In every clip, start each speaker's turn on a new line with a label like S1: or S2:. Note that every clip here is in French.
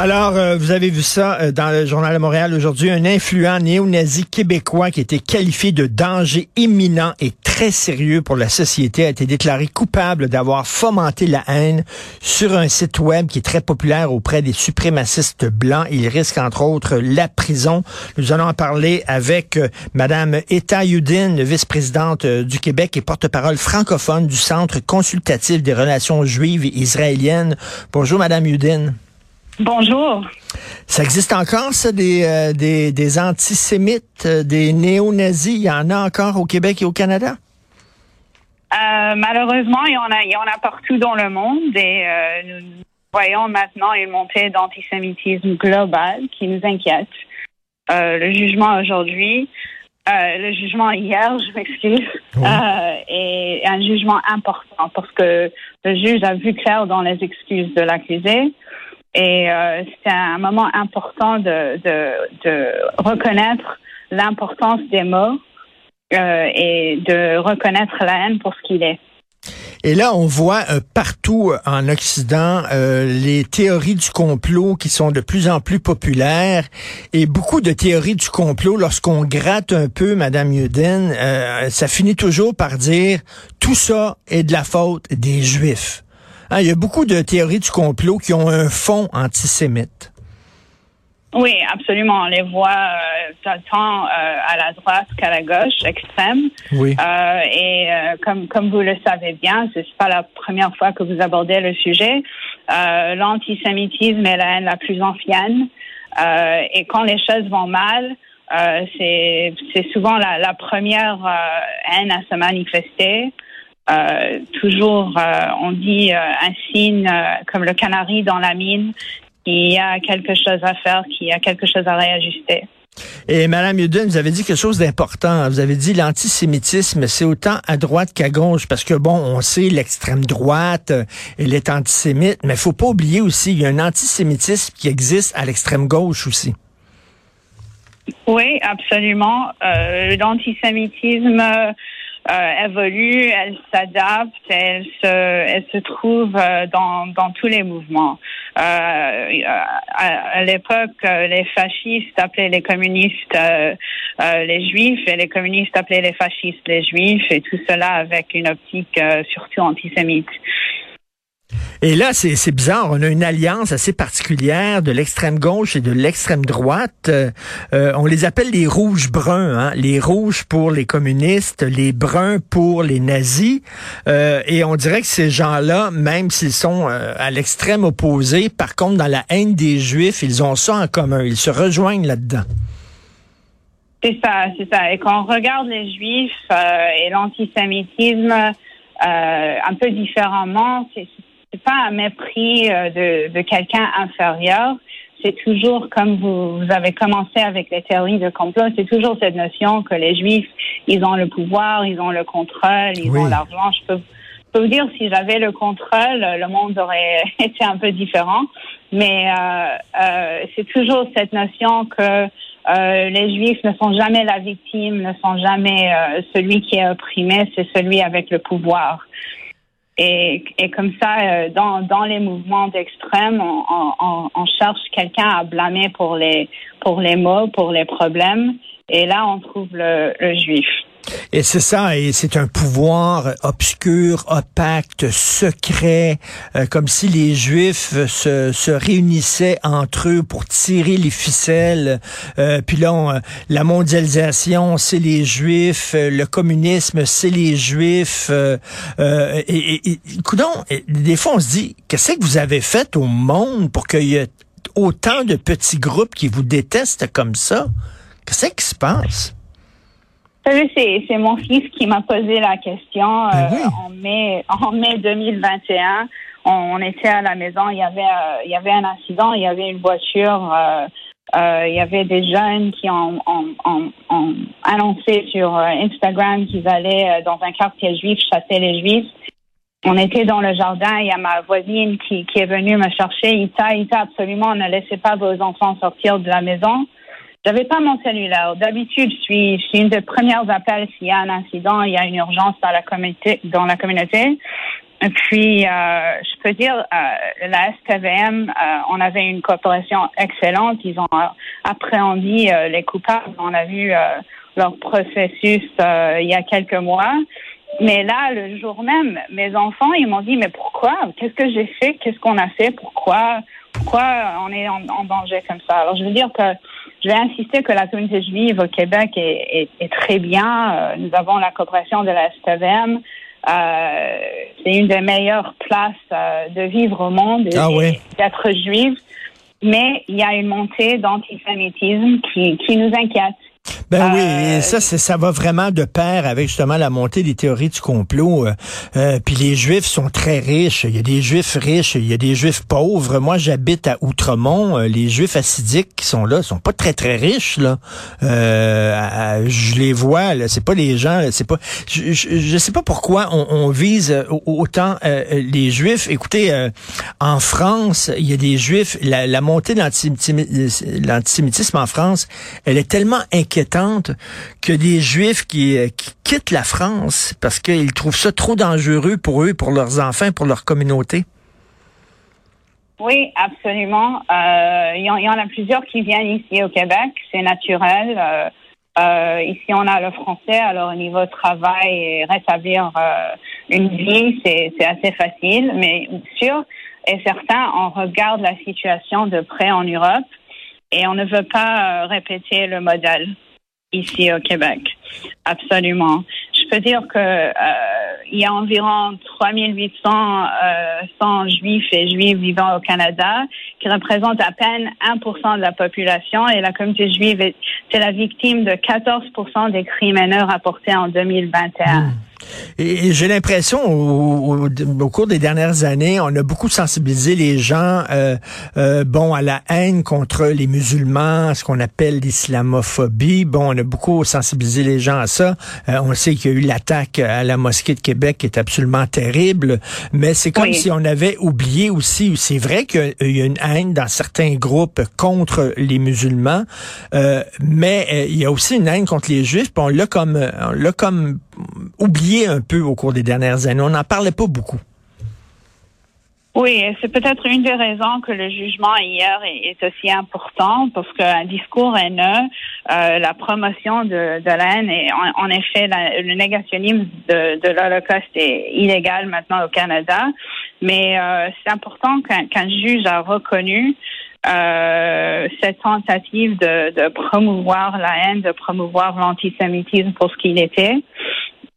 S1: Alors, euh, vous avez vu ça euh, dans le Journal de Montréal aujourd'hui, un influent néo-nazi québécois qui était qualifié de danger imminent et très sérieux pour la société a été déclaré coupable d'avoir fomenté la haine sur un site web qui est très populaire auprès des suprémacistes blancs. Il risque entre autres la prison. Nous allons en parler avec euh, Madame Eta Yudin, vice-présidente du Québec et porte-parole francophone du Centre consultatif des relations juives et israéliennes. Bonjour Madame Yudin.
S2: Bonjour.
S1: Ça existe encore, ça, des, euh, des, des, antisémites, euh, des néo-nazis? Il y en a encore au Québec et au Canada?
S2: Euh, malheureusement, il y, en a, il y en a partout dans le monde et nous voyons maintenant une montée d'antisémitisme global qui nous inquiète. le jugement aujourd'hui, le jugement hier, je m'excuse, est un jugement important parce que le juge a vu clair dans les excuses de l'accusé et euh, c'est un moment important de, de, de reconnaître l'importance des mots euh, et de reconnaître la haine pour ce qu'il est.
S1: Et là, on voit euh, partout en Occident euh, les théories du complot qui sont de plus en plus populaires et beaucoup de théories du complot. Lorsqu'on gratte un peu, Madame Yudin, euh, ça finit toujours par dire tout ça est de la faute des Juifs. Hein, il y a beaucoup de théories du complot qui ont un fond antisémite.
S2: Oui, absolument. On les voit euh, tant euh, à la droite qu'à la gauche extrême.
S1: Oui.
S2: Euh, et euh, comme comme vous le savez bien, c'est pas la première fois que vous abordez le sujet. Euh, l'antisémitisme est la haine la plus ancienne. et quand les choses vont mal, c'est c'est souvent la, la première haine à se manifester. Euh, toujours, euh, on dit euh, un signe comme le canari dans la mine, qu'il y a quelque chose à faire, qu'il y a quelque chose à réajuster.
S1: Et Madame Yudin, vous avez dit quelque chose d'important. Vous avez dit l'antisémitisme, c'est autant à droite qu'à gauche, parce que bon, on sait l'extrême droite, elle est antisémite, mais il faut pas oublier aussi, il y a un antisémitisme qui existe à l'extrême gauche aussi.
S2: Oui, absolument. Euh, l'antisémitisme euh, évolue, elle s'adapte, elle se, elle se trouve euh, dans, dans tous les mouvements. Euh, à, l'époque, les fascistes appelaient les communistes les juifs et les communistes appelaient les fascistes les juifs et tout cela avec une optique surtout antisémite.
S1: Et là, c'est bizarre. On a une alliance assez particulière de l'extrême gauche et de l'extrême droite. Euh, euh, on les appelle les rouges bruns. Hein? Les rouges pour les communistes, les bruns pour les nazis. Euh, et on dirait que ces gens-là, même s'ils sont à l'extrême opposé, par contre, dans la haine des Juifs, ils ont ça en commun. Ils se rejoignent là-dedans.
S2: C'est ça, c'est ça. Et quand on regarde les Juifs et l'antisémitisme un peu différemment, c'est c'est pas un mépris euh, de, de quelqu'un inférieur. C'est toujours comme vous, vous, avez commencé avec les théories de complot, c'est toujours cette notion que les Juifs, ils ont le pouvoir, ils ont le contrôle, ils ont l'argent. Je peux, peux, vous dire, si j'avais le contrôle, le monde aurait été un peu différent. Mais euh, euh, c'est toujours cette notion que euh, les Juifs ne sont jamais la victime, ne sont jamais celui qui est opprimé, c'est celui avec le pouvoir. Et, comme ça, euh, dans, dans les mouvements d'extrême, on cherche quelqu'un à blâmer pour les, pour les maux, pour les problèmes. Et là, on trouve le, le juif.
S1: Et c'est ça, et c'est un pouvoir obscur, opaque, secret, euh, comme si les Juifs se, se, réunissaient entre eux pour tirer les ficelles. Euh, puis là, euh, la mondialisation, c'est les Juifs, le communisme, c'est les Juifs. et, et, et des fois, on se dit, qu'est-ce que vous avez fait au monde pour qu'il y ait autant de petits groupes qui vous détestent comme ça? Qu'est-ce qui se passe?
S2: C'est mon fils qui m'a posé la question
S1: ben
S2: euh, en mai en mai 2021. On, était à la maison, il y avait euh, il y avait un incident, il y avait une voiture, euh, il y avait des jeunes qui ont, annoncé sur Instagram qu'ils allaient dans un quartier juif chasser les juifs. On était dans le jardin, il y a ma voisine qui, qui est venue me chercher. Ita, Ita, absolument, ne laissez pas vos enfants sortir de la maison. J'avais pas mon cellulaire. D'habitude, je suis, je suis une des premières appels s'il y a un incident, il y a une urgence dans la communauté. Dans la communauté. Et puis, euh, je peux dire, euh, la SPVM, euh, on avait une coopération excellente. Ils ont appréhendé les coupables. On a vu leur processus il y a quelques mois. Mais là, le jour même, mes enfants, ils m'ont dit, mais pourquoi? Qu'est-ce que j'ai fait? Qu'est-ce qu'on a fait? Pourquoi? Pourquoi on est en, danger comme ça? Alors, je veux dire que je vais insister que la communauté juive au Québec est, est, très bien. nous avons la coopération de la SPVM. Euh, c'est une des meilleures places euh, de vivre au monde,
S1: ah
S2: d'être juive. Mais il y a une montée d'antisémitisme qui, qui nous inquiète.
S1: Ben oui, euh, ça, ça va vraiment de pair avec justement la montée des théories du complot. Euh, euh, puis les Juifs sont très riches. Il y a des Juifs riches, il y a des Juifs pauvres. Moi, j'habite à Outremont. les Juifs assidiques qui sont là sont pas très très riches là. je les vois. Là, c'est pas les gens. C'est pas. Je, je, sais pas pourquoi on, on vise autant les Juifs. Écoutez, en France, il y a des Juifs. La, la montée de l'antisémitisme en France, elle est tellement inquiétante que des Juifs qui, euh, qui quittent la France parce qu'ils trouvent ça trop dangereux pour eux, pour leurs enfants, pour leur communauté?
S2: Oui, absolument. Euh, il y, en a plusieurs qui viennent ici au Québec. C'est naturel. Euh, ici, on a le français. Alors, au niveau travail et rétablir une vie, c'est assez facile. Mais sûr et certain, on regarde la situation de près en Europe et on ne veut pas répéter le modèle ici au Québec. Absolument. Je peux dire que euh, il y a environ 3800 euh, juifs et juives vivant au Canada, qui représentent à peine 1% de la population, et la communauté juive est, la victime de 14% des crimes haineux rapportés en 2021.
S1: Et, j'ai l'impression, au, cours des dernières années, on a beaucoup sensibilisé les gens, euh, euh, bon, à la haine contre les musulmans, ce qu'on appelle l'islamophobie. Bon, on a beaucoup sensibilisé les gens à ça. Euh, on sait qu'il y a eu l'attaque à la mosquée de Québec qui est absolument terrible, mais c'est comme si on avait oublié aussi. C'est vrai qu'il y a une haine dans certains groupes contre les musulmans, mais il y a aussi une haine contre les juifs. on l'a comme, on l'a comme oublié un peu au cours des dernières années. On n'en parlait pas beaucoup.
S2: Oui, c'est peut-être une des raisons que le jugement hier est, aussi important parce qu'un discours haineux, euh, la promotion de, la haine et en, effet le négationnisme de, de l'Holocauste est illégal maintenant au Canada, mais euh, c'est important qu'un juge a reconnu euh, cette tentative de, de, promouvoir la haine, de promouvoir l'antisémitisme pour ce qu'il était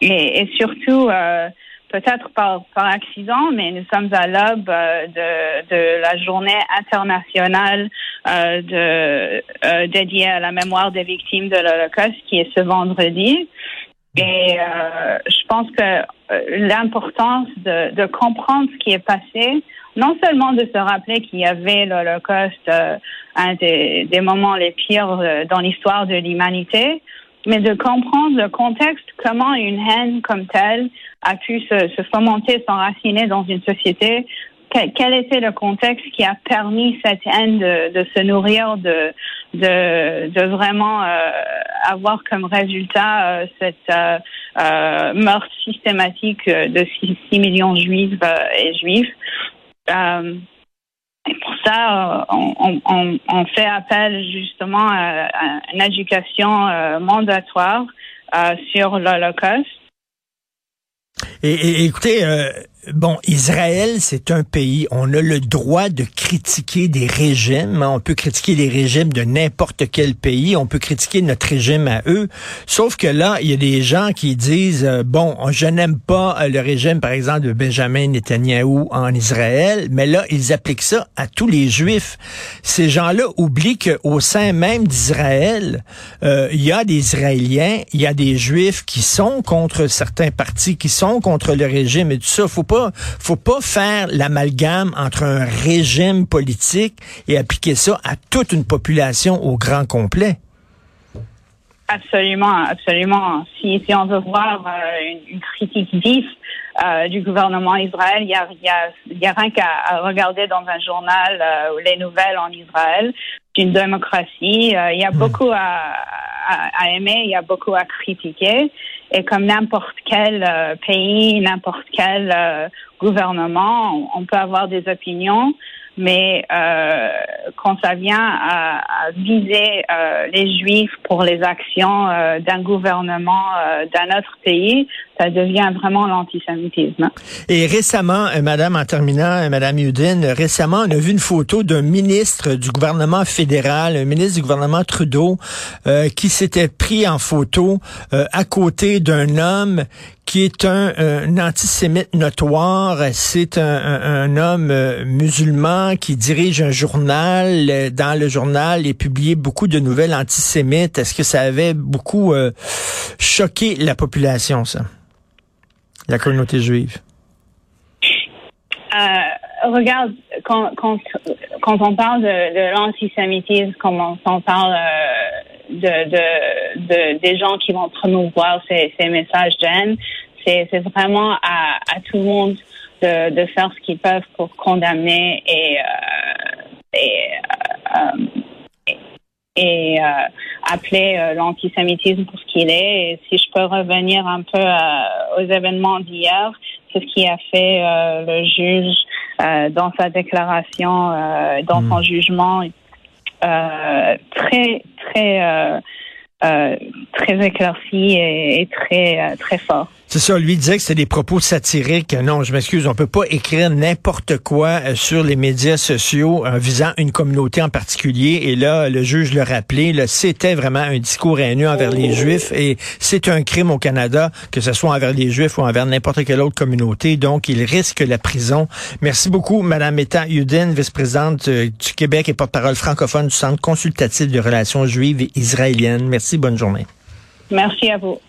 S2: et, et surtout euh, peut-être par, par accident, mais nous sommes à l'aube euh, de, de la journée internationale euh, de, euh, dédiée à la mémoire des victimes de l'Holocauste, qui est ce vendredi. Et euh, je pense que euh, l'importance de, de, comprendre ce qui est passé, non seulement de se rappeler qu'il y avait l'Holocauste, un des, des, moments les pires dans l'histoire de l'humanité, mais de comprendre le contexte, comment une haine comme telle a pu se, fomenter, s'enraciner dans une société. Quel, était le contexte qui a permis cette haine de, se nourrir, de, de, de vraiment euh, avoir comme résultat euh, cette euh, euh meurtre systématique de 6, millions de juifs et juifs. Et pour ça, on, on, fait appel justement à, une éducation euh, mandatoire euh, sur l'Holocauste.
S1: Et, écoutez, euh, Bon, Israël, c'est un pays. On a le droit de critiquer des régimes. On peut critiquer les régimes de n'importe quel pays. On peut critiquer notre régime à eux. Sauf que là, il y a des gens qui disent, euh, bon, je n'aime pas euh, le régime, par exemple, de Benjamin Netanyahou en Israël, mais là, ils appliquent ça à tous les Juifs. Ces gens-là oublient qu'au sein même d'Israël, euh, il y a des Israéliens, il y a des Juifs qui sont contre certains partis, qui sont contre le régime et tout ça. Faut faut pas faire l'amalgame entre un régime politique et appliquer ça à toute une population au grand complet.
S2: Absolument, absolument. Si, si on veut voir euh, une, critique vive euh, du gouvernement Israël, il y a, y a, y a rien qu'à regarder dans un journal euh, les nouvelles en Israël. d'une démocratie. il y a hmm. beaucoup à, à, aimer, il y a beaucoup à critiquer. Et comme n'importe quel pays, n'importe quel gouvernement, on, peut avoir des opinions mais euh, quand ça vient à, à viser euh, les juifs pour les actions euh, d'un gouvernement euh, d'un autre pays, ça devient vraiment l'antisémitisme.
S1: Et récemment, euh, Madame, en terminant, Madame Yudin, récemment, on a vu une photo d'un ministre du gouvernement fédéral, un ministre du gouvernement Trudeau, qui s'était pris en photo à côté d'un homme qui est un, antisémite notoire. C'est un, homme musulman qui dirige un journal. Dans le journal, il publié beaucoup de nouvelles antisémites. Est-ce que ça avait beaucoup choqué la population, ça? la communauté juive?
S2: Euh, regarde, quand, quand, quand, on parle de, l'antisémitisme, quand on, parle euh, de, de, de, des gens qui vont promouvoir ces, ces messages de haine, c'est, vraiment à, à tout le monde de, de faire ce qu'ils peuvent pour condamner et, euh, et, euh, et euh, appeler l'antisémitisme pour ce qu'il est. Et si je peux revenir un peu aux événements d'hier, c'est ce qui a fait le juge dans sa déclaration, dans son hmm. jugement, très très très éclairci et, et très très fort.
S1: C'est ça, lui disait que c'était des propos satiriques. Non, je m'excuse, on peut pas écrire n'importe quoi euh, sur les médias sociaux en visant une communauté en particulier. Et là, le juge le rappelait, c'était vraiment un discours haineux envers les Juifs et c'est un crime au Canada, que ce soit envers les Juifs ou envers n'importe quelle autre communauté. Donc, il risque la prison. Merci beaucoup, Madame Meta Yudin, vice-présidente euh, du Québec et porte-parole francophone du Centre consultatif de relations juives et israéliennes. Merci, bonne journée.
S2: Merci à vous.